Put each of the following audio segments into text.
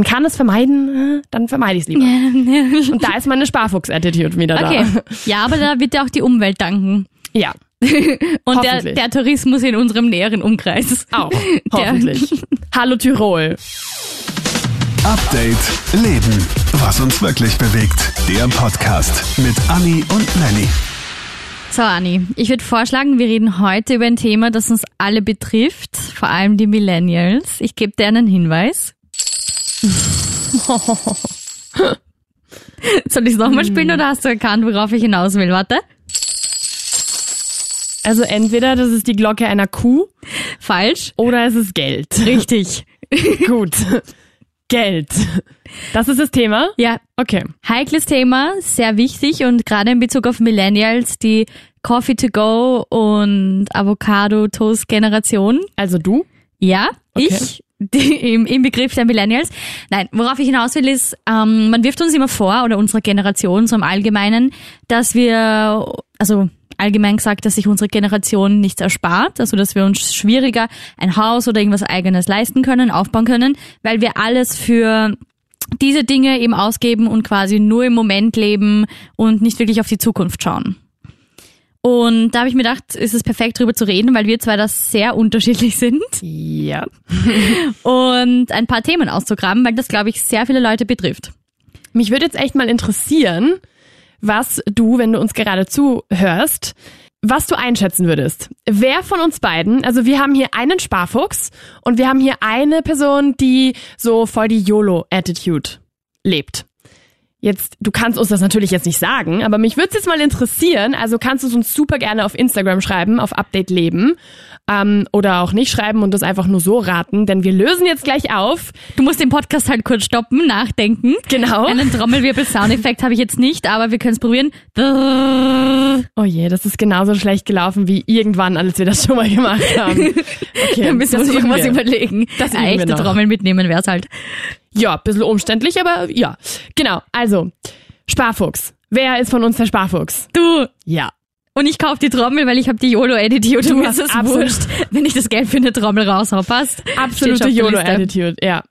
man kann es vermeiden, äh, dann vermeide ich es lieber. Und da ist meine Sparfuchs-Attitude wieder Okay. da. Ja, aber da wird ja auch die Umwelt danken. Ja, Und der, der Tourismus in unserem näheren Umkreis. auch. Hoffentlich. Hallo Tirol. Update Leben. Was uns wirklich bewegt. Der Podcast mit Anni und Lenny. So, Anni, ich würde vorschlagen, wir reden heute über ein Thema, das uns alle betrifft, vor allem die Millennials. Ich gebe dir einen Hinweis. Soll ich es nochmal spielen oder hast du erkannt, worauf ich hinaus will? Warte. Also entweder das ist die Glocke einer Kuh Falsch. oder es ist Geld. Richtig. Gut. Geld. Das ist das Thema? Ja, Okay. heikles Thema, sehr wichtig und gerade in Bezug auf Millennials, die Coffee to go und Avocado Toast Generation. Also du? Ja, Okay. ich die, im, im Begriff der Millennials. Nein, worauf ich hinaus will, ist, ähm, man wirft uns immer vor, oder unserer Generation so im Allgemeinen, dass wir, also allgemein gesagt, dass sich unsere Generation nichts erspart, also dass wir uns schwieriger ein Haus oder irgendwas eigenes leisten können, aufbauen können, weil wir alles für diese Dinge eben ausgeben und quasi nur im Moment leben und nicht wirklich auf die Zukunft schauen. Und da habe ich mir gedacht, ist es perfekt drüber zu reden, weil wir zwei das sehr unterschiedlich sind Ja. und ein paar Themen auszugraben, weil das, glaube ich, sehr viele Leute betrifft. Mich würde jetzt echt mal interessieren, was du, wenn du uns gerade zuhörst, was du einschätzen würdest. Wer von uns beiden, also wir haben hier einen Sparfuchs und wir haben hier eine Person, die so voll die YOLO-Attitude lebt. Jetzt, du kannst uns das natürlich jetzt nicht sagen, aber mich würde es jetzt mal interessieren, also kannst du es uns super gerne auf Instagram schreiben, auf Update Leben, ähm, oder auch nicht schreiben und das einfach nur so raten, denn wir lösen jetzt gleich auf. Du musst den Podcast halt kurz stoppen, nachdenken. Genau. Einen Trommelwirbel-Soundeffekt habe ich jetzt nicht, aber wir können es probieren. Oh je, das ist genauso schlecht gelaufen wie irgendwann, als wir das schon mal gemacht haben. Okay, Dann müssen wir uns irgendwas wir. überlegen. Das echte. Trommel mitnehmen wär's halt. Ja, bisschen umständlich, aber ja. Genau, also, Sparfuchs. Wer ist von uns der Sparfuchs? Du! Ja. Und ich kauf die Trommel, weil ich habe die YOLO-Attitude Du und mir ist es wurscht, wenn ich das Geld für eine Trommel raushau. Passt. Absolute. YOLO-Attitude, ja.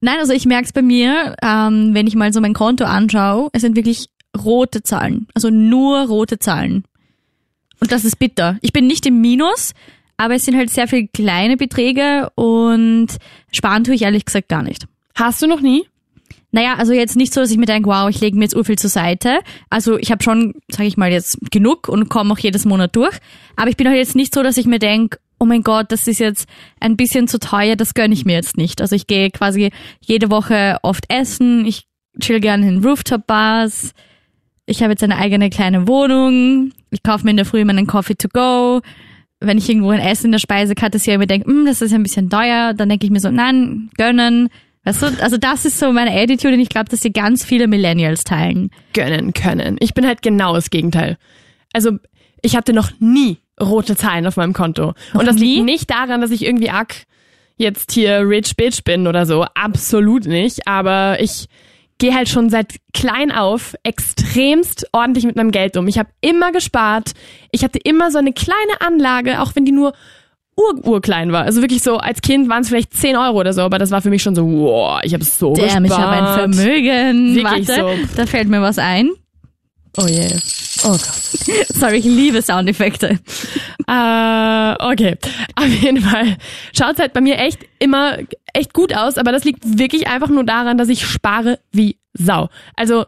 Nein, also ich merk's bei mir, ähm, wenn ich mal so mein Konto anschaue, es sind wirklich rote Zahlen. Also nur rote Zahlen. Und das ist bitter. Ich bin nicht im Minus, aber es sind halt sehr viele kleine Beträge und sparen tue ich ehrlich gesagt gar nicht. Hast du noch nie? Naja, also jetzt nicht so, dass ich mir denke, wow, ich lege mir jetzt urviel zur Seite. Also ich habe schon, sage ich mal, jetzt genug und komme auch jedes Monat durch. Aber ich bin auch jetzt nicht so, dass ich mir denke, oh mein Gott, das ist jetzt ein bisschen zu teuer, das gönne ich mir jetzt nicht. Also ich gehe quasi jede Woche oft essen, ich chill gerne in Rooftop-Bars, ich habe jetzt eine eigene kleine Wohnung, ich kaufe mir in der Früh meinen Coffee to go. Wenn ich irgendwo ein Essen in der Speisekarte sehe und mir denke, "Hm, das ist ein bisschen teuer, dann denke ich mir so, nein, gönnen. Weißt du, also das ist so meine Attitude und ich glaube, dass die ganz viele Millennials teilen. Gönnen können. Ich bin halt genau das Gegenteil. Also, ich hatte noch nie rote Zahlen auf meinem Konto. Und das nie? liegt nicht daran, dass ich irgendwie arg jetzt hier rich bitch bin oder so. Absolut nicht. Aber ich gehe halt schon seit klein auf extremst ordentlich mit meinem Geld um. Ich habe immer gespart. Ich hatte immer so eine kleine Anlage, auch wenn die nur ur urklein war. Also wirklich so, als Kind waren es vielleicht 10 Euro oder so, aber das war für mich schon so, wow, ich habe so Damn, gespart. ich habe ein Vermögen. Wirklich Warte, so. da fällt mir was ein. Oh je. Oh Gott. Sorry, ich liebe Soundeffekte. Äh, okay. Auf jeden Fall schaut's halt bei mir echt immer echt gut aus, aber das liegt wirklich einfach nur daran, dass ich spare wie Sau. Also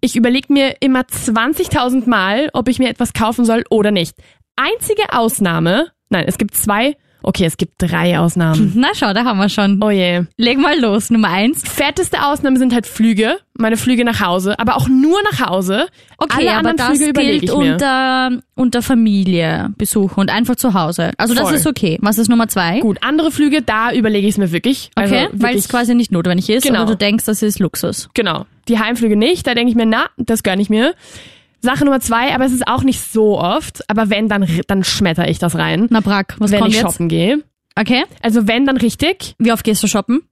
ich überlege mir immer 20.000 Mal, ob ich mir etwas kaufen soll oder nicht. Einzige Ausnahme, nein, es gibt zwei, okay, es gibt drei Ausnahmen. Na schau, da haben wir schon. Oh je. Leg mal los, Nummer eins. Fetteste Ausnahme sind halt Flüge, meine Flüge nach Hause, aber auch nur nach Hause. Okay, Alle aber anderen das Flüge gilt unter, unter Familie besuchen und einfach zu Hause. Also das Voll. ist okay. Was ist Nummer zwei? Gut, andere Flüge, da überlege ich es mir wirklich. Also Okay, weil es quasi nicht notwendig ist Genau. oder du denkst, das ist Luxus. Genau. Die Heimflüge nicht, da denke ich mir, na, das gönne ich mir. Sache Nummer zwei, aber es ist auch nicht so oft, aber wenn, dann, dann schmetter ich das rein, Na Brack, was wenn kommt ich jetzt? shoppen gehe. Okay, Also wenn, dann richtig. wie oft gehst du shoppen?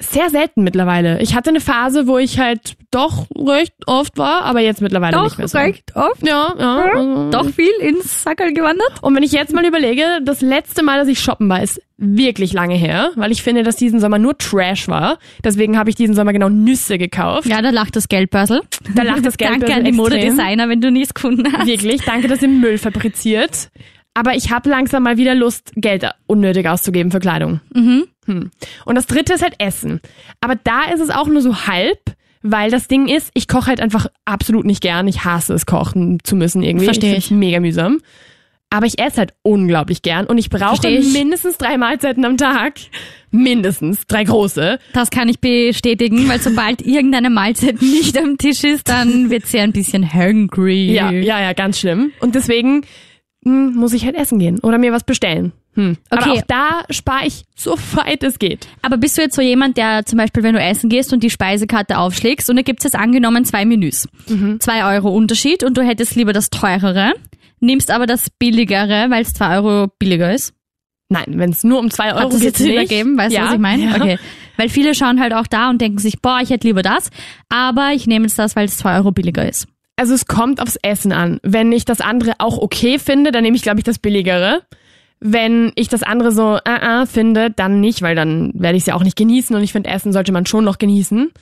Sehr selten mittlerweile. Ich hatte eine Phase, wo ich halt doch recht oft war, aber jetzt mittlerweile nicht mehr so. oft. Ja, ja. also- Doch viel ins Sackerl gewandert. Und wenn ich jetzt mal überlege, das letzte Mal, dass ich shoppen war, ist wirklich lange her, weil ich finde, dass diesen Sommer nur Trash war. Deswegen habe ich diesen Sommer genau Nüsse gekauft. Ja, da lacht das Geldbörsel. Da lacht das Danke Geldbörsel an die. Modedesigner, wenn du nichts gefunden hast. Wirklich, danke, dass ihr Müll fabriziert. Aber ich habe langsam mal wieder Lust, Geld unnötig auszugeben für Kleidung. Mhm. Hm. Und das dritte ist halt Essen. Aber da ist es auch nur so halb, weil das Ding ist, ich koche halt einfach absolut nicht gern. Ich hasse es, kochen zu müssen irgendwie. Versteh find's ich. Mega mühsam. Aber ich esse halt unglaublich gern und ich brauche ich. mindestens drei Mahlzeiten am Tag. Mindestens drei große. Das kann ich bestätigen, weil sobald irgendeine Mahlzeit nicht am Tisch ist, dann wird sie ein bisschen hungry. Ja, ja, ja, ganz schlimm. Und deswegen hm, muss ich halt essen gehen oder mir was bestellen. Hm. Aber Okay. auch da spare ich so weit es geht. Aber bist du jetzt so jemand, der zum Beispiel, wenn du essen gehst und die Speisekarte aufschlägst und da gibt's jetzt angenommen zwei Menüs. Zwei Euro Unterschied und du hättest lieber das teurere, nimmst aber das billigere, weil es zwei Euro billiger ist. Nein, wenn es nur um zwei Euro geht, jetzt Sinn nicht. ergeben? Weißt ja, du, was ich meine? Ja. Okay. Weil viele schauen halt auch da und denken sich, boah, ich hätte lieber das, aber ich nehme jetzt das, weil es zwei Euro billiger ist. Also es kommt aufs Essen an. Wenn ich das andere auch okay finde, dann nehme ich, glaube ich, das billigere. Wenn ich das andere so äh, äh, finde, dann nicht, weil dann werde ich es ja auch nicht genießen und ich finde, Essen sollte man schon noch genießen.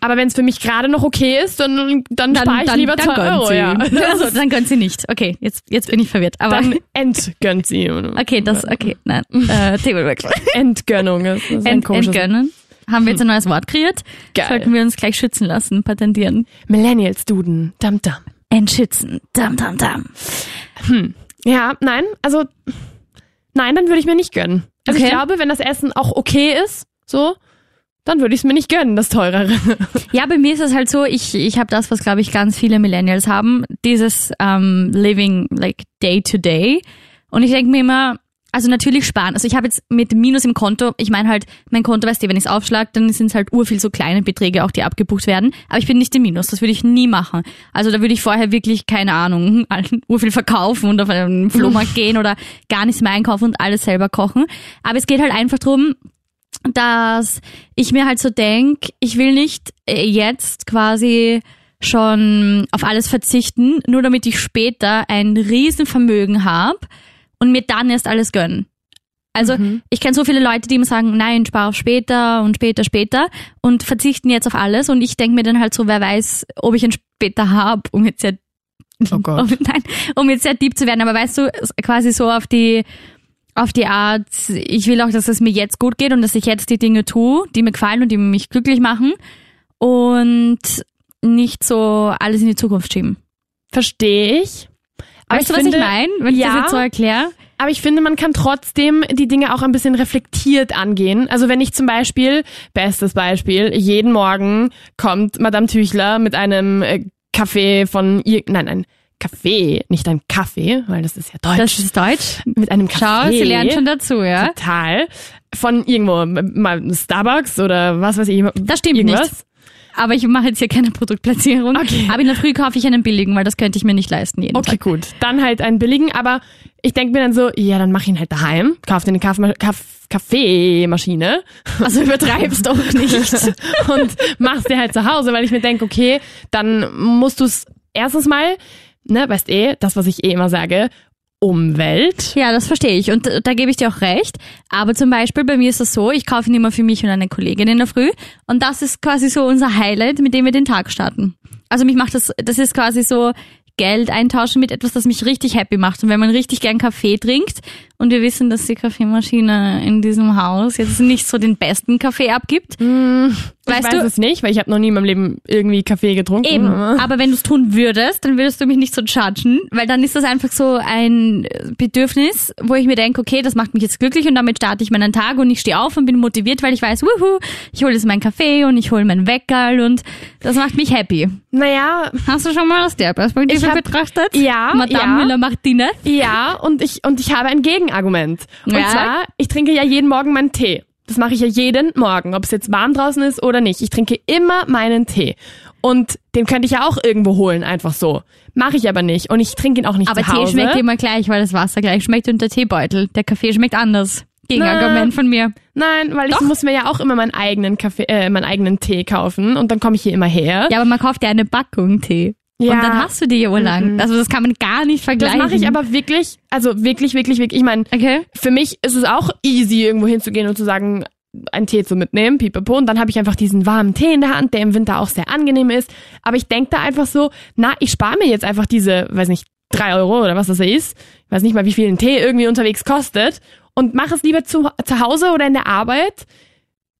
Aber wenn es für mich gerade noch okay ist, dann, dann, spare ich lieber zwei gönnt Euro. sie. Ja. Also, dann gönnt sie nicht. Okay, jetzt, jetzt bin ich verwirrt. Aber Dann entgönnt sie. okay, das, okay, nein. Äh, Themenwechsel. Entgönnung ist, ist Ent, entgönnen. Haben wir jetzt ein neues Wort kreiert? Geil. Sollten wir uns gleich schützen lassen, patentieren. Millennials Duden. Dam dam. Entschützen. Dam, dam, dam. Ja, nein, also nein, dann würde ich mir nicht gönnen. Also ich Okay. glaube, wenn das Essen auch okay ist, so, dann würde ich es mir nicht gönnen, das teurere. Ja, bei mir ist es halt so, ich, ich habe das, was glaube ich ganz viele Millennials haben, dieses ähm, Living like day to day. Und ich denke mir immer, also natürlich sparen. Also ich habe jetzt mit Minus im Konto, ich meine halt, mein Konto, weißt du, wenn ich es aufschlag, dann sind es halt urviel so kleine Beträge auch, die abgebucht werden. Aber ich bin nicht im Minus, das würde ich nie machen. Also da würde ich vorher wirklich, keine Ahnung, urviel verkaufen und auf einen Flohmarkt gehen oder gar nichts mehr einkaufen und alles selber kochen. Aber es geht halt einfach drum, dass ich mir halt so denk, ich will nicht äh, jetzt quasi schon auf alles verzichten, nur damit ich später ein Riesenvermögen habe und mir dann erst alles gönnen. Also ich kenne so viele Leute, die immer sagen, nein, spar auf später und später, später und verzichten jetzt auf alles und ich denke mir dann halt so, wer weiß, ob ich ein später hab, um jetzt sehr Oh Gott. um, nein, um jetzt sehr deep zu werden, aber weißt du, quasi so auf die auf die Art, ich will auch, dass es mir jetzt gut geht und dass ich jetzt die Dinge tue, die mir gefallen und die mich glücklich machen und nicht so alles in die Zukunft schieben. Verstehe ich. Aber Weißt du, ich was finde, ich meine, wenn ich ja, das jetzt so erkläre? Aber ich finde, man kann trotzdem die Dinge auch ein bisschen reflektiert angehen. Also wenn ich zum Beispiel, bestes Beispiel, jeden Morgen kommt Madame Tüchler mit einem äh, Kaffee von ihr, nein, ein Kaffee, nicht ein Kaffee, weil das ist ja deutsch. Das ist Deutsch. mit einem Kaffee. Schau, sie lernt schon dazu, ja? Total. Von irgendwo, mal Starbucks oder was weiß ich. Das stimmt irgendwas. nicht. Aber ich mache jetzt hier keine Produktplatzierung. Okay. Aber in der Früh kaufe ich einen billigen, weil das könnte ich mir nicht leisten jeden Okay, Tag. gut. Dann halt einen billigen, aber ich denke mir dann so, ja, dann mach ihn halt daheim, kauf dir eine Kaff Kaffeemaschine Also übertreibst doch nicht. und mach's dir halt zu Hause, weil ich mir denke, okay, dann musst du es erstens mal, ne, weißt eh, das, was ich eh immer sage, Umwelt. Ja, das verstehe ich und äh, da gebe ich dir auch recht. Aber zum Beispiel bei mir ist es so, ich kaufe ihn immer für mich und eine Kollegin in der Früh und das ist quasi so unser Highlight, mit dem wir den Tag starten. Also mich macht das, das ist quasi so Geld eintauschen mit etwas, das mich richtig happy macht. Und wenn man richtig gern Kaffee trinkt und wir wissen, dass die Kaffeemaschine in diesem Haus jetzt nicht so den besten Kaffee abgibt, Ich weißt weiß du, es nicht, weil ich habe noch nie in meinem Leben irgendwie Kaffee getrunken. Eben, aber- wenn du es tun würdest, dann würdest du mich nicht so judgen, weil dann ist das einfach so ein Bedürfnis, wo ich mir denke, okay, das macht mich jetzt glücklich und damit starte ich meinen Tag und ich stehe auf und bin motiviert, weil ich weiß, wuhu, ich hole jetzt meinen Kaffee und ich hole meinen Weckerl und das macht mich happy. Naja, Hast du schon mal aus der Perspektive Ich hab- betrachtet? ja, Madame ja. Müller-Martinez? Ja, und ich, und ich habe ein Gegenargument. Und Ja? zwar, ich trinke ja jeden Morgen meinen Tee. Das mache ich ja jeden Morgen, ob es jetzt warm draußen ist oder nicht. Ich trinke immer meinen Tee. Und den könnte ich ja auch irgendwo holen, einfach so. Mache ich aber nicht. Und ich trinke ihn auch nicht Aber zu Tee Hause. schmeckt immer gleich, weil das Wasser gleich schmeckt und der Teebeutel. Der Kaffee schmeckt anders. Gegenargument von mir. Nein, weil Doch. ich muss mir ja auch immer meinen eigenen Kaffee, äh, meinen eigenen Tee kaufen und dann komme ich hier immer her. Ja, aber man kauft ja eine Packung Tee. Ja. Und dann hast du die wohl lang. Also das kann man gar nicht das vergleichen. mache ich aber wirklich, also wirklich, wirklich, wirklich. Ich meine, Okay. für mich ist es auch easy, irgendwo hinzugehen und zu sagen, einen Tee zu mitnehmen, pipapo. Und dann habe ich einfach diesen warmen Tee in der Hand, der im Winter auch sehr angenehm ist. Aber ich denk da einfach so, na, ich spare mir jetzt einfach diese, weiß nicht, drei Euro oder was das ist. Ich weiß nicht mal, wie viel ein Tee irgendwie unterwegs kostet. Und mache es lieber zu, zu Hause oder in der Arbeit.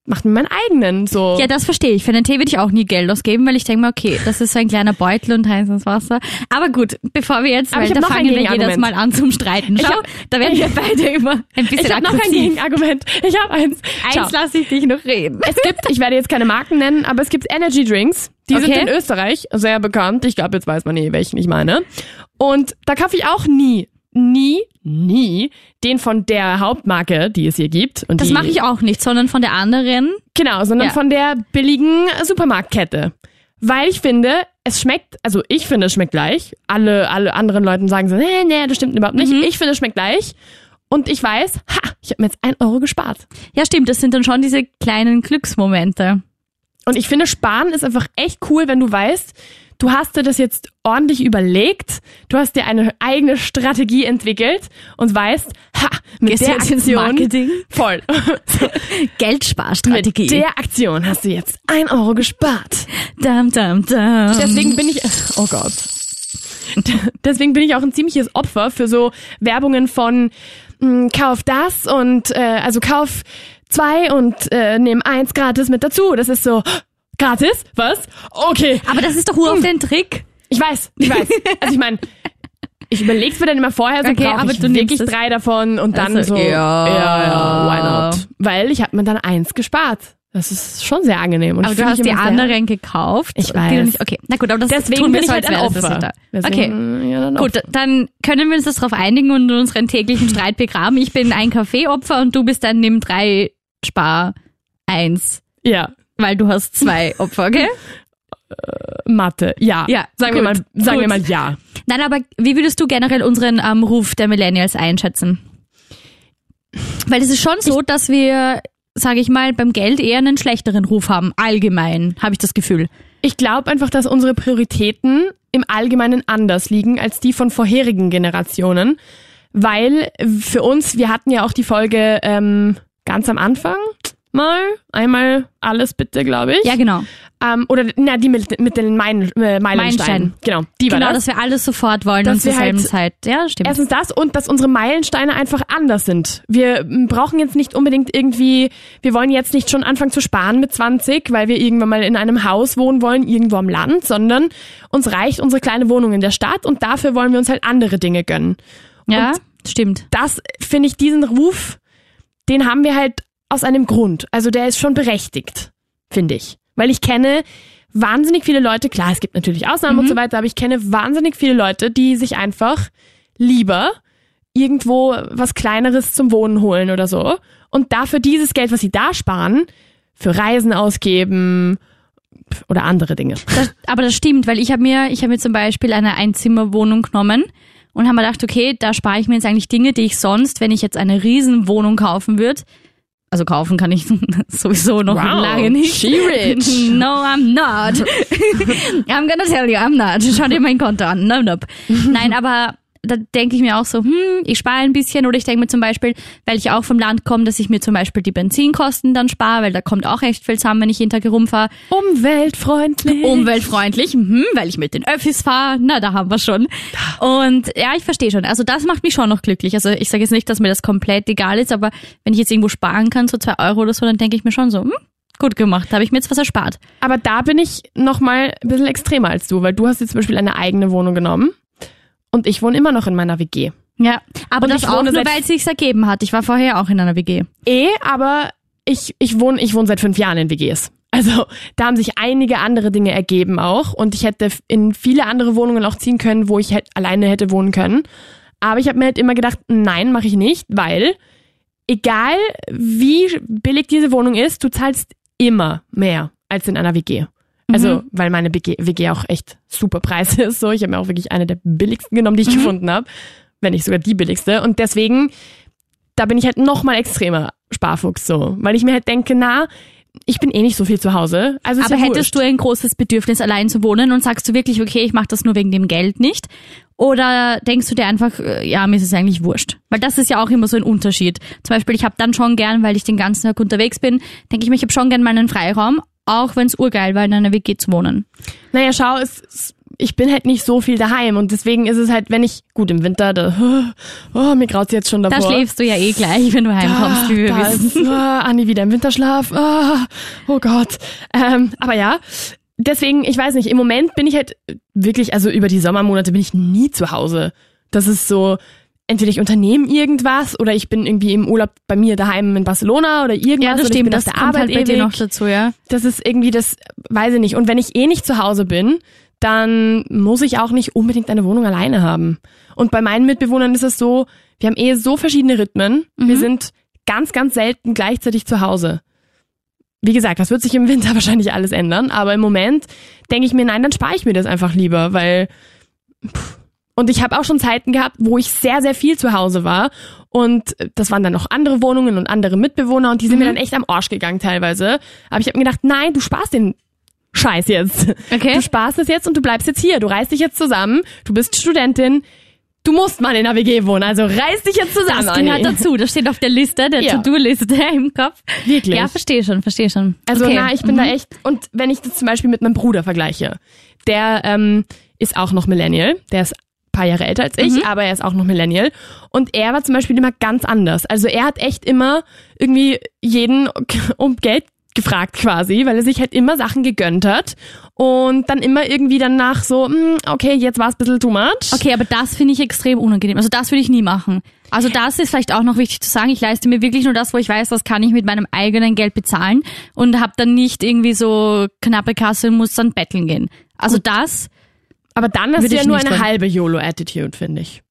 Macht mir meinen eigenen, so. Ja, das verstehe ich. Für einen Tee würde ich auch nie Geld ausgeben, weil ich denke mir, okay, das ist so ein kleiner Beutel und heißes Wasser. Aber gut, bevor wir jetzt, Aber weil ich da noch fangen wir jedes. Mal an zum Streiten. Ich Schau, hab- da werden wir beide immer ein bisschen ich habe noch ein. Gegenargument. Ich habe eins. Eins lasse ich dich noch reden. Es gibt, ich werde jetzt keine Marken nennen, aber es gibt Energy Drinks. Die sind Okay. in Österreich sehr bekannt. Ich glaube, jetzt weiß man eh, welchen ich meine. Und da kaufe ich auch nie, nie, nie den von der Hauptmarke, die es hier gibt. Und Das mache ich auch nicht, sondern von der anderen. Genau, sondern Ja. von der billigen Supermarktkette. Weil ich finde, es schmeckt, also ich finde, es schmeckt gleich. Alle, alle anderen Leute sagen so, nee, nee, das stimmt überhaupt nicht. Mhm. Ich finde, es schmeckt gleich. Und ich weiß, ha, ich habe mir jetzt ein Euro gespart. Ja, stimmt, das sind dann schon diese kleinen Glücksmomente. Und ich finde, sparen ist einfach echt cool, wenn du weißt, du hast dir das jetzt ordentlich überlegt, du hast dir eine eigene Strategie entwickelt und weißt, ha, mit Gehst der Aktion, Marketing? voll, Geldssparstrategie. mit der Aktion hast du jetzt ein Euro gespart. dam, dam, dam. Deswegen bin ich, oh Gott. Deswegen bin ich auch ein ziemliches Opfer für so Werbungen von mh, kauf das und äh, also kauf zwei und äh, nimm eins gratis mit dazu. Das ist so gratis? Was? Okay. Aber das ist doch nur auf den Trick. Ich weiß, ich weiß. Also ich meine, ich überleg's mir dann immer vorher, so Okay, aber ich du nimmst wirklich drei davon und dann Also, so, ja. ja, ja, why not? Weil ich habe mir dann eins gespart. Das ist schon sehr angenehm. Und Aber du hast die anderen gekauft. Ich weiß. Nicht, okay, na gut, aber das Deswegen tun wir bin ich halt ein Opfer. da. Okay. Deswegen, ja, dann Gut, dann können wir uns das darauf einigen und unseren täglichen Streit begraben. Ich bin ein Kaffeeopfer und du bist dann nimm drei, spar eins, Ja, weil du hast zwei Opfer, okay? Mathe. Ja. Ja, Sagen wir gut, mal, sagen wir mal ja. Nein, aber wie würdest du generell unseren ähm, Ruf der Millennials einschätzen? Weil es ist schon so, dass wir, sage ich mal, beim Geld eher einen schlechteren Ruf haben. Allgemein, habe ich das Gefühl. Ich glaube einfach, dass unsere Prioritäten im Allgemeinen anders liegen als die von vorherigen Generationen, weil für uns, wir hatten ja auch die Folge ähm, ganz am Anfang mal, einmal alles bitte, glaube ich. Ja, genau. Ähm, oder na, die mit, mit den Mein, äh, Meilensteinen. Meilensteinen. Genau, die war Genau, das. dass wir alles sofort wollen Dass und zur wir selben halt Zeit. Ja, stimmt. Erstens das und dass unsere Meilensteine einfach anders sind. Wir brauchen jetzt nicht unbedingt irgendwie, wir wollen jetzt nicht schon anfangen zu sparen mit 20, weil wir irgendwann mal in einem Haus wohnen wollen, irgendwo am Land, sondern uns reicht unsere kleine Wohnung in der Stadt und dafür wollen wir uns halt andere Dinge gönnen. ja, und- stimmt. Das finde ich, diesen Ruf, den haben wir halt aus einem Grund. Also der ist schon berechtigt, finde ich. Weil ich kenne wahnsinnig viele Leute, klar, es gibt natürlich Ausnahmen und so weiter, aber ich kenne wahnsinnig viele Leute, die sich einfach lieber irgendwo was Kleineres zum Wohnen holen oder so und dafür dieses Geld, was sie da sparen, für Reisen ausgeben oder andere Dinge. Das, aber das stimmt, weil ich habe mir, ich habe mir zum Beispiel eine Einzimmerwohnung genommen und habe mir gedacht, okay, da spare ich mir jetzt eigentlich Dinge, die ich sonst, wenn ich jetzt eine Riesenwohnung kaufen würde, also kaufen kann ich sowieso noch Wow, lange nicht. she rich. No, I'm not. I'm gonna tell you, I'm not. Schau dir mein Konto an. No, nope. Nein, aber da denke ich mir auch so, hm, ich spare ein bisschen oder ich denke mir zum Beispiel, weil ich auch vom Land komme, dass ich mir zum Beispiel die Benzinkosten dann spare, weil da kommt auch echt viel zusammen, wenn ich jeden Tag herumfahre. Umweltfreundlich. Umweltfreundlich, mhm, weil ich mit den Öffis fahre, na, da haben wir schon. Und ja, ich verstehe schon. Also das macht mich schon noch glücklich. Also ich sage jetzt nicht, dass mir das komplett egal ist, aber wenn ich jetzt irgendwo sparen kann, so zwei Euro oder so, dann denke ich mir schon so, hm, gut gemacht, habe ich mir jetzt was erspart. Aber da bin ich noch mal ein bisschen extremer als du, weil du hast jetzt zum Beispiel eine eigene Wohnung genommen und ich wohne immer noch in meiner WG. Ja, aber Und das auch nur, weil es sich ergeben hat. Ich war vorher auch in einer WG. Eh, aber ich, ich wohne ich wohne seit fünf Jahren in WGs. Also da haben sich einige andere Dinge ergeben auch und ich hätte in viele andere Wohnungen auch ziehen können, wo ich halt alleine hätte wohnen können. Aber ich habe mir halt immer gedacht, nein, mache ich nicht, weil egal wie billig diese Wohnung ist, du zahlst immer mehr als in einer WG. Also, weil meine WG, WG auch echt super Preise ist. So, ich habe mir auch wirklich eine der billigsten genommen, die ich gefunden habe, wenn nicht sogar die billigste. Und deswegen da bin ich halt noch mal extremer Sparfuchs so, weil ich mir halt denke, na, ich bin eh nicht so viel zu Hause. Also Aber ja hättest wurscht. du ein großes Bedürfnis, allein zu wohnen und sagst du wirklich, okay, ich mache das nur wegen dem Geld nicht? Oder denkst du dir einfach, äh, ja, mir ist es eigentlich wurscht? Weil das ist ja auch immer so ein Unterschied. Zum Beispiel, ich habe dann schon gern, weil ich den ganzen Tag unterwegs bin, denke ich mir, ich habe schon gern meinen Freiraum, auch wenn es urgeil war, in einer WG zu wohnen. Naja, schau, es, ich bin halt nicht so viel daheim und deswegen ist es halt, wenn ich, gut, im Winter, da, oh, mir graut's jetzt schon davor. Da schläfst du ja eh gleich, wenn du heimkommst, wie wir da wissen. Ist, ah, Anni wieder im Winterschlaf. Ah, oh Gott. Ähm, aber ja, deswegen, ich weiß nicht, im Moment bin ich halt wirklich, also über die Sommermonate bin ich nie zu Hause. Das ist so, entweder ich unternehme irgendwas oder ich bin irgendwie im Urlaub bei mir daheim in Barcelona oder irgendwas. Ja, das stimmt, das der kommt Arbeit halt bei dir ewig. noch dazu, ja. Das ist irgendwie das, weiß ich nicht. Und wenn ich eh nicht zu Hause bin, dann muss ich auch nicht unbedingt eine Wohnung alleine haben. Und bei meinen Mitbewohnern ist es so, wir haben eh so verschiedene Rhythmen. Wir sind ganz, ganz selten gleichzeitig zu Hause. Wie gesagt, das wird sich im Winter wahrscheinlich alles ändern, aber im Moment denke ich mir, nein, dann spare ich mir das einfach lieber, weil pff. Und ich habe auch schon Zeiten gehabt, wo ich sehr, sehr viel zu Hause war und das waren dann noch andere Wohnungen und andere Mitbewohner und die sind mir dann echt am Arsch gegangen teilweise. Aber ich habe mir gedacht, nein, du sparst den Scheiß jetzt. Okay. Du sparst es jetzt und du bleibst jetzt hier. Du reißt dich jetzt zusammen. Du bist Studentin. Du musst mal in der WG wohnen. Also reiß dich jetzt zusammen. Das gehört dazu, das steht auf der Liste, der Ja. To-Do-Liste im Kopf. Wirklich. Ja, verstehe schon, verstehe schon. Also okay. na, ich bin da echt. Und wenn ich das zum Beispiel mit meinem Bruder vergleiche, der ähm, ist auch noch Millennial. Der ist paar Jahre älter als ich, aber er ist auch noch Millennial. Und er war zum Beispiel immer ganz anders. Also er hat echt immer irgendwie jeden um Geld gefragt quasi, weil er sich halt immer Sachen gegönnt hat und dann immer irgendwie danach so, hm, okay, jetzt war es ein bisschen too much. Okay, aber das finde ich extrem unangenehm. Also das würde ich nie machen. Also das ist vielleicht auch noch wichtig zu sagen. Ich leiste mir wirklich nur das, wo ich weiß, das kann ich mit meinem eigenen Geld bezahlen und habe dann nicht irgendwie so knappe Kasse und muss dann betteln gehen. Also das, Aber dann du ja nur eine wollen. halbe YOLO-Attitude, finde ich.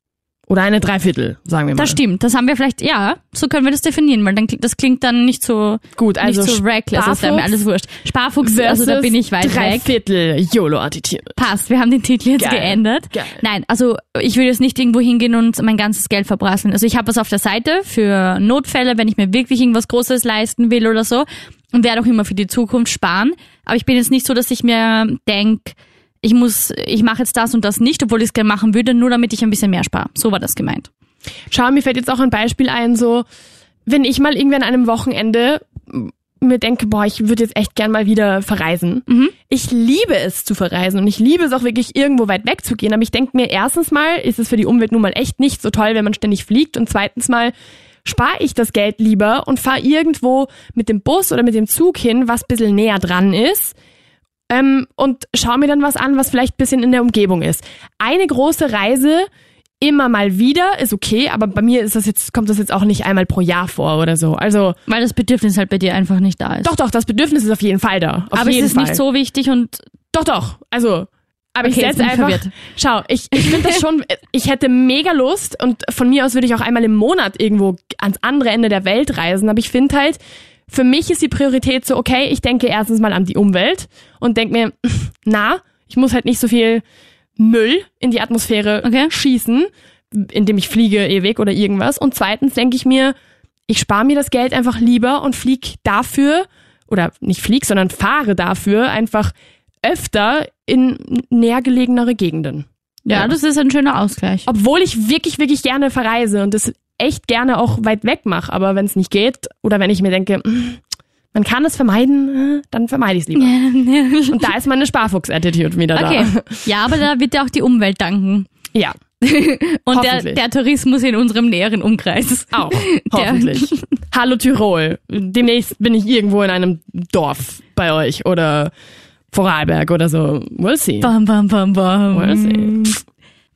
Oder eine Dreiviertel, sagen wir mal. das stimmt. Das haben wir vielleicht, ja, so können wir das definieren, weil dann, klingt- das klingt dann nicht so, Gut, also nicht so reckless, ist dann mir Sparfuchs alles wurscht. Sparfuchs, also da bin ich weit weg. Dreiviertel YOLO-Attitude. Passt, wir haben den Titel jetzt Geil. geändert. Geil. Nein, also ich würde jetzt nicht irgendwo hingehen und mein ganzes Geld verprasseln. Also ich habe was auf der Seite für Notfälle, wenn ich mir wirklich irgendwas Großes leisten will oder so und werde auch immer für die Zukunft sparen. Aber ich bin jetzt nicht so, dass ich mir denk, ich muss, ich mache jetzt das und das nicht, obwohl ich es gerne machen würde, nur damit ich ein bisschen mehr spare. So war das gemeint. Schau, mir fällt jetzt auch ein Beispiel ein, so, wenn ich mal irgendwie an einem Wochenende mir denke, boah, ich würde jetzt echt gern mal wieder verreisen. Ich liebe es zu verreisen und ich liebe es auch wirklich irgendwo weit weg zu gehen. Aber ich denke mir, erstens mal ist es für die Umwelt nun mal echt nicht so toll, wenn man ständig fliegt. Und zweitens mal spare ich das Geld lieber und fahre irgendwo mit dem Bus oder mit dem Zug hin, was ein bisschen näher dran ist. Ähm, und schau mir dann was an, was vielleicht ein bisschen in der Umgebung ist. Eine große Reise immer mal wieder ist okay, aber bei mir ist das jetzt, kommt das jetzt auch nicht einmal pro Jahr vor oder so. Also, Weil das Bedürfnis halt bei dir einfach nicht da ist. doch, doch, das Bedürfnis ist auf jeden Fall da. Auf Aber es ist Fall. nicht so wichtig und Doch, doch. Also, aber ich Okay, jetzt setze ich einfach. verwirrt. Schau, ich, ich finde das schon, ich hätte mega Lust und von mir aus würde ich auch einmal im Monat irgendwo ans andere Ende der Welt reisen, aber ich finde halt, für mich ist die Priorität so, okay, ich denke erstens mal an die Umwelt und denke mir, na, ich muss halt nicht so viel Müll in die Atmosphäre Okay. schießen, indem ich fliege ewig oder irgendwas. Und zweitens denke ich mir, ich spare mir das Geld einfach lieber und flieg dafür, oder nicht flieg, sondern fahre dafür einfach öfter in näher gelegenere Gegenden. ja, das ist ein schöner Ausgleich. Obwohl ich wirklich, wirklich gerne verreise und das echt gerne auch weit weg mache. Aber wenn es nicht geht oder wenn ich mir denke, "Mm, man kann es vermeiden, äh, dann vermeide ich es lieber. Und da ist meine Sparfuchs-Attitude wieder Okay. da. Ja, aber da wird ja auch die Umwelt danken. Ja, Und der, der Tourismus in unserem näheren Umkreis. auch. Hoffentlich. Hallo Tirol. Demnächst bin ich irgendwo in einem Dorf bei euch oder Vorarlberg oder so. We'll see. Bam, bam, bam, bam. We'll see.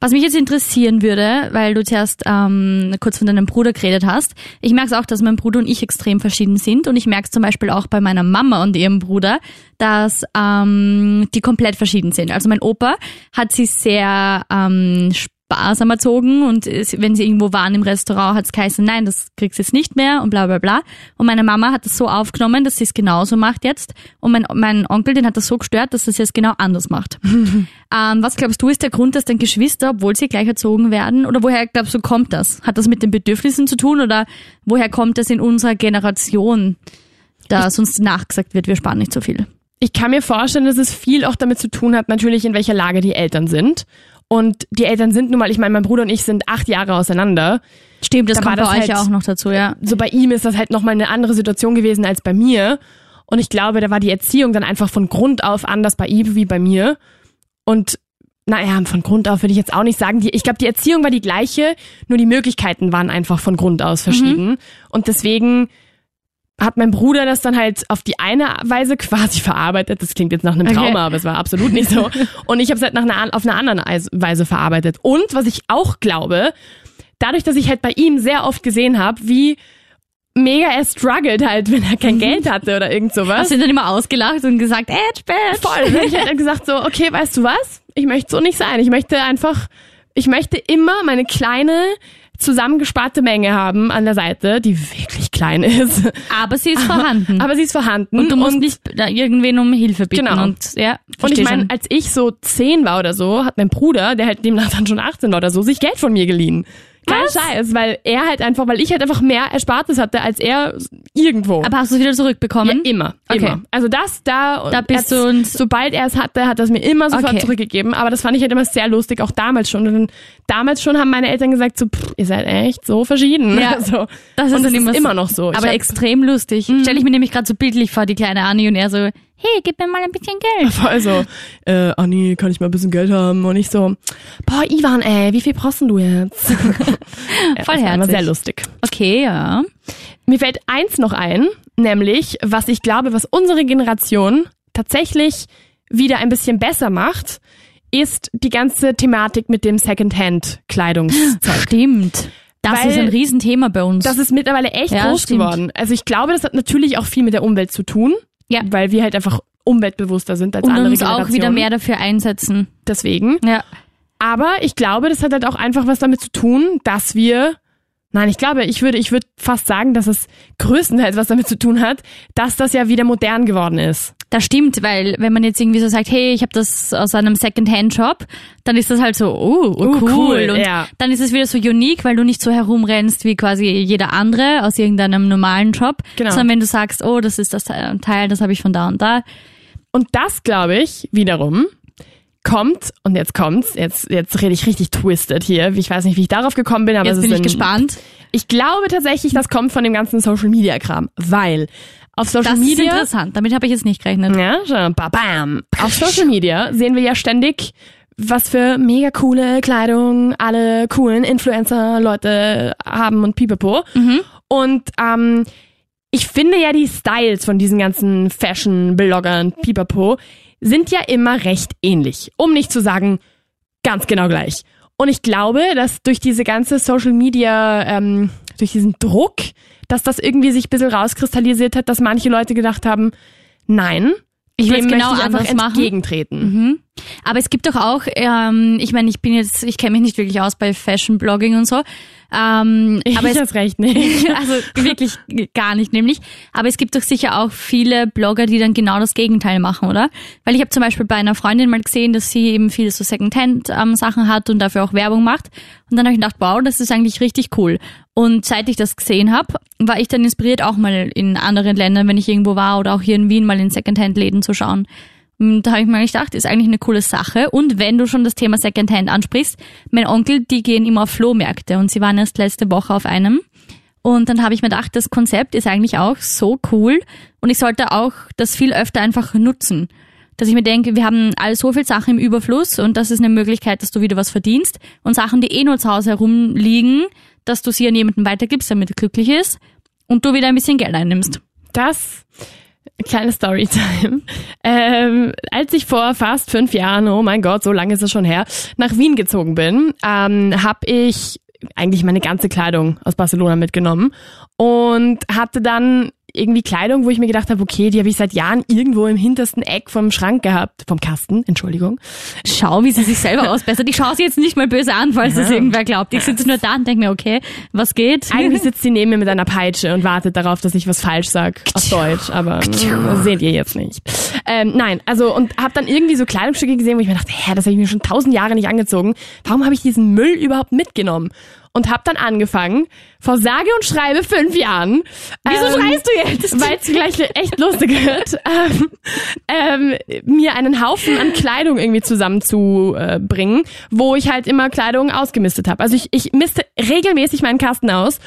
Was mich jetzt interessieren würde, weil du zuerst ähm, kurz von deinem Bruder geredet hast, ich merke es auch, dass mein Bruder und ich extrem verschieden sind und ich merke es zum Beispiel auch bei meiner Mama und ihrem Bruder, dass ähm, die komplett verschieden sind. Also mein Opa hat sie sehr ähm, sparsam erzogen und wenn sie irgendwo waren im Restaurant, hat es geheißen, nein, das kriegst du jetzt nicht mehr und bla bla bla. Und meine Mama hat das so aufgenommen, dass sie es genauso macht jetzt. Und mein, mein Onkel, den hat das so gestört, dass er es jetzt genau anders macht. ähm, was glaubst du, ist der Grund, dass deine Geschwister, obwohl sie gleich erzogen werden, oder woher glaubst du, kommt das? Hat das mit den Bedürfnissen zu tun oder woher kommt das in unserer Generation, dass uns nachgesagt wird, wir sparen nicht so viel? Ich kann mir vorstellen, dass es viel auch damit zu tun hat, natürlich in welcher Lage die Eltern sind. Und die Eltern sind nun mal, ich meine, mein Bruder und ich sind acht Jahre auseinander. Stimmt, das Da kommt war bei das euch halt- ja auch noch dazu, ja. So bei ihm ist das halt nochmal eine andere Situation gewesen als bei mir. Und ich glaube, da war die Erziehung dann einfach von Grund auf anders bei ihm wie bei mir. Und naja, von Grund auf würde ich jetzt auch nicht sagen. Die, ich glaube, die Erziehung war die gleiche, nur die Möglichkeiten waren einfach von Grund aus verschieden. Und deswegen hat mein Bruder das dann halt auf die eine Weise quasi verarbeitet. Das klingt jetzt nach einem Okay. Trauma, aber es war absolut nicht so. Und ich habe es halt nach einer, auf einer anderen Eis- Weise verarbeitet. Und was ich auch glaube, dadurch, dass ich halt bei ihm sehr oft gesehen habe, wie mega er struggelt halt, wenn er kein Geld hatte oder irgend sowas. Hast du ihn dann immer ausgelacht und gesagt, Edge, Badge. Voll. Hab ich halt gesagt so, okay, weißt du was? Ich möchte so nicht sein. Ich möchte einfach, ich möchte immer meine kleine zusammengesparte Menge haben an der Seite, die wirklich klein ist. Aber sie ist vorhanden. Aber sie ist vorhanden. und du musst nicht da irgendwen um Hilfe bitten. Genau. Und, ja, Und ich meine, als ich so zehn war oder so, hat mein Bruder, der halt demnach dann schon 18 war oder so, sich Geld von mir geliehen. Kein Was? Scheiß, weil er halt einfach, weil ich halt einfach mehr Erspartes hatte als er irgendwo. Aber hast du es wieder ja, zurückbekommen? immer, Okay. immer. Also das da, Da bist du uns- sobald er es hatte, hat er es mir immer sofort Okay. zurückgegeben. Aber das fand ich halt immer sehr lustig, auch damals schon. Und dann, damals schon haben meine Eltern gesagt so, pff, ihr seid echt so verschieden. Ja. so. Das ist Und dann das immer ist so- immer noch so. Ich Aber hab- extrem lustig. Stell ich mir nämlich gerade so bildlich vor, die kleine Anni und er so, hey, gib mir mal ein bisschen Geld. voll so, äh, Anni, kann ich mal ein bisschen Geld haben? Und ich so, boah, Ivan, ey, wie viel brauchst du jetzt? ja, Voll das war immer herzig. sehr lustig. Okay, ja. Mir fällt eins noch ein, nämlich, was ich glaube, was unsere Generation tatsächlich wieder ein bisschen besser macht, ist die ganze Thematik mit dem Secondhand-Kleidungszeug. Stimmt. Das Weil- ist ein Riesenthema bei uns. Das ist mittlerweile echt Ja, groß stimmt. geworden. Also ich glaube, das hat natürlich auch viel mit der Umwelt zu tun, Ja. weil wir halt einfach umweltbewusster sind als und andere uns Generationen. auch wieder mehr dafür einsetzen. Deswegen. Ja. Aber ich glaube, das hat halt auch einfach was damit zu tun, dass wir Nein, ich glaube, ich würde, ich würde fast sagen, dass es größtenteils was damit zu tun hat, dass das ja wieder modern geworden ist. Das stimmt, weil wenn man jetzt irgendwie so sagt, hey, ich habe das aus einem Secondhand-Shop, dann ist das halt so, oh, oh Uh, cool. cool, Und ja. dann ist es wieder so unique, weil du nicht so herumrennst wie quasi jeder andere aus irgendeinem normalen Job, Genau. sondern wenn du sagst, oh, das ist das Teil, das habe ich von da und da. Und das, glaube ich, wiederum kommt, und jetzt kommt's, jetzt, jetzt rede ich richtig twisted hier. Ich weiß nicht, wie ich darauf gekommen bin, aber Jetzt es bin ist ich ein, gespannt. Ich glaube tatsächlich, das kommt von dem ganzen Social Media Kram, weil auf Social Das ist Media interessant. Damit habe ich jetzt nicht gerechnet. Ja, schon. Ba- Bam. Auf Social Media sehen wir ja ständig, was für mega coole Kleidung alle coolen Influencer-Leute haben und pipapo. Und ähm, ich finde ja die Styles von diesen ganzen Fashion-Bloggern pipapo sind ja immer recht ähnlich. Um nicht zu sagen, ganz genau gleich. Und ich glaube, dass durch diese ganze Social Media, ähm, durch diesen Druck, dass das irgendwie sich ein bisschen rauskristallisiert hat, dass manche Leute gedacht haben, nein, Ich dem will's genau ich einfach anders machen. entgegentreten. Mhm. Aber es gibt doch auch, ähm, ich meine, ich bin jetzt, ich kenne mich nicht wirklich aus bei Fashion-Blogging und so. Ähm, Ich aber das recht nicht. also wirklich gar nicht nämlich. Aber es gibt doch sicher auch viele Blogger, die dann genau das Gegenteil machen, oder? Weil ich habe zum Beispiel bei einer Freundin mal gesehen, dass sie eben viele so Secondhand-Sachen hat und dafür auch Werbung macht. Und dann habe ich gedacht, wow, das ist eigentlich richtig cool. Und seit ich das gesehen habe, war ich dann inspiriert, auch mal in anderen Ländern, wenn ich irgendwo war oder auch hier in Wien mal in Secondhand-Läden zu schauen. Und da habe ich mir gedacht, ist eigentlich eine coole Sache. Und wenn du schon das Thema Secondhand ansprichst, mein Onkel, die gehen immer auf Flohmärkte und sie waren erst letzte Woche auf einem. Und dann habe ich mir gedacht, das Konzept ist eigentlich auch so cool und ich sollte auch das viel öfter einfach nutzen. Dass ich mir denke, wir haben all so viel Sachen im Überfluss und das ist eine Möglichkeit, dass du wieder was verdienst und Sachen, die eh nur zu Hause herumliegen, dass du sie an jemanden weitergibst, damit er glücklich ist und du wieder ein bisschen Geld einnimmst. Das, kleine Storytime. Ähm, als ich vor fast fünf Jahren, oh mein Gott, so lange ist es schon her, nach Wien gezogen bin, ähm, habe ich eigentlich meine ganze Kleidung aus Barcelona mitgenommen und hatte dann irgendwie Kleidung, wo ich mir gedacht habe, okay, die habe ich seit Jahren irgendwo im hintersten Eck vom Schrank gehabt, vom Kasten, Entschuldigung. Schau, wie sie sich selber ausbessert. Ich schaue sie jetzt nicht mal böse an, falls das irgendwer glaubt. Ich sitze nur da und denke mir, okay, was geht? Eigentlich sitzt sie neben mir mit einer Peitsche und wartet darauf, dass ich was falsch sag auf Deutsch, aber äh, seht ihr jetzt nicht. Ähm, nein, also und habe dann irgendwie so Kleidungsstücke gesehen, wo ich mir dachte, hä, das habe ich mir schon tausend Jahre nicht angezogen. Warum habe ich diesen Müll überhaupt mitgenommen? Und habe dann angefangen, vor sage und schreibe fünf Jahren. Wieso schreist du jetzt? Weil es gleich echt lustig wird, ähm, ähm, mir einen Haufen an Kleidung irgendwie zusammenzubringen, wo ich halt immer Kleidung ausgemistet habe. Also ich, ich misste regelmäßig meinen Kasten aus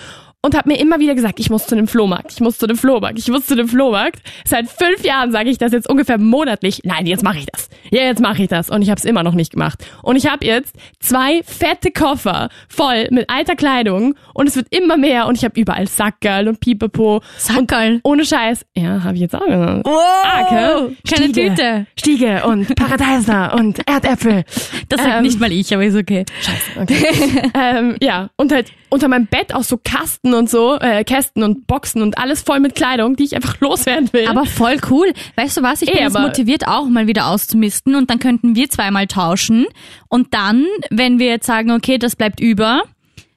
und habe mir immer wieder gesagt, ich muss zu dem Flohmarkt, ich muss zu dem Flohmarkt, ich muss zu dem Flohmarkt. Seit fünf Jahren sage ich das jetzt ungefähr monatlich. Nein, jetzt mache ich das. Ja, jetzt mache ich das. Und ich habe es immer noch nicht gemacht. Und ich habe jetzt zwei fette Koffer voll mit alter Kleidung und es wird immer mehr und ich habe überall Sackerl und Pipapo. Sackerl? Ohne Scheiß. Ja, habe ich jetzt auch gesagt. Wow, Arke, keine Stiege, Tüte. Stiege und Paradeiser und Erdäpfel. Das sagt Ähm, nicht mal ich, aber ist okay. Scheiße, okay. ähm, ja, und halt unter meinem Bett auch so Kasten und so, äh, Kästen und Boxen und alles voll mit Kleidung, die ich einfach loswerden will. Aber voll cool. Weißt du was? Ich bin Eh, jetzt aber- motiviert, auch mal wieder auszumisten und dann könnten wir zweimal tauschen. Und dann, wenn wir jetzt sagen, okay, das bleibt über,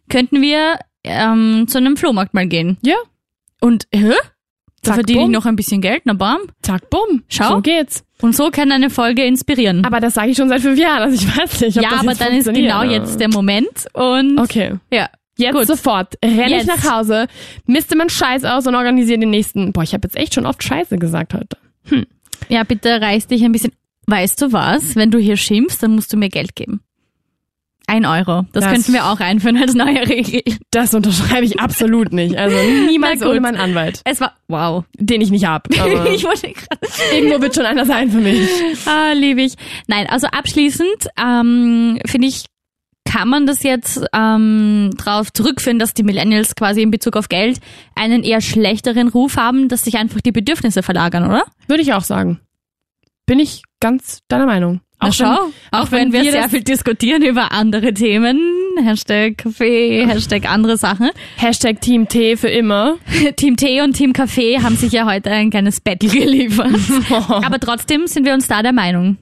könnten wir ähm, zu einem Flohmarkt mal gehen. ja, Und, hä? Da Zack, verdiene ich bumm. noch ein bisschen Geld, na bam. zack, bumm. Schau. So geht's. Und so kann eine Folge inspirieren. Aber das sage ich schon seit fünf Jahren, also ich weiß nicht, ob ja, das aber jetzt dann ist genau jetzt der Moment und Okay. ja. Jetzt Gut. sofort renne ich nach Hause, misste meinen Scheiß aus und organisiere den nächsten. Boah, ich habe jetzt echt schon oft Scheiße gesagt heute. Ja, bitte reiß dich ein bisschen. Weißt du was? Wenn du hier schimpfst, dann musst du mir Geld geben. Ein Euro. Das, Das- könnten wir auch einführen als neue Regel. Das unterschreibe ich absolut nicht. Also niemals ohne meinen Anwalt, Es war, wow. den ich nicht hab. Aber ich wollte gerade. irgendwo wird schon einer sein für mich. Ah, liebe ich. Nein, also abschließend ähm, finde ich, kann man das jetzt ähm, darauf zurückführen, dass die Millennials quasi in Bezug auf Geld einen eher schlechteren Ruf haben, dass sich einfach die Bedürfnisse verlagern, oder? Würde ich auch sagen. Bin ich ganz deiner Meinung. Na, schau, wenn- auch, wenn, wir, sehr viel diskutieren über andere Themen, Hashtag Kaffee, Hashtag andere Sachen. Hashtag Team T für immer. Team Tee und Team Kaffee haben sich ja heute ein kleines Battle geliefert. Aber trotzdem sind wir uns da der Meinung.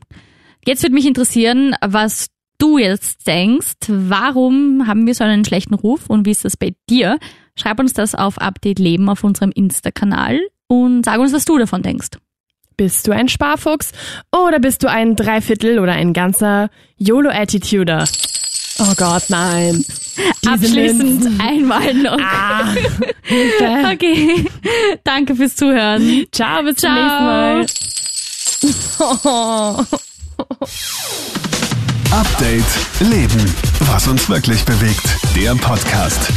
Jetzt würde mich interessieren, was du jetzt denkst. Warum haben wir so einen schlechten Ruf und wie ist das bei dir? Schreib uns das auf Update Leben auf unserem Insta-Kanal und sag uns, was du davon denkst. Bist du ein Sparfuchs oder bist du ein Dreiviertel oder ein ganzer YOLO-Attituder? Oh Gott, nein. Diese Abschließend Linsen. einmal noch. Ah, Hilfe. Okay. Danke fürs Zuhören. Ciao, bis zum Ciao. nächsten Mal. Update Leben. Was uns wirklich bewegt. Der Podcast.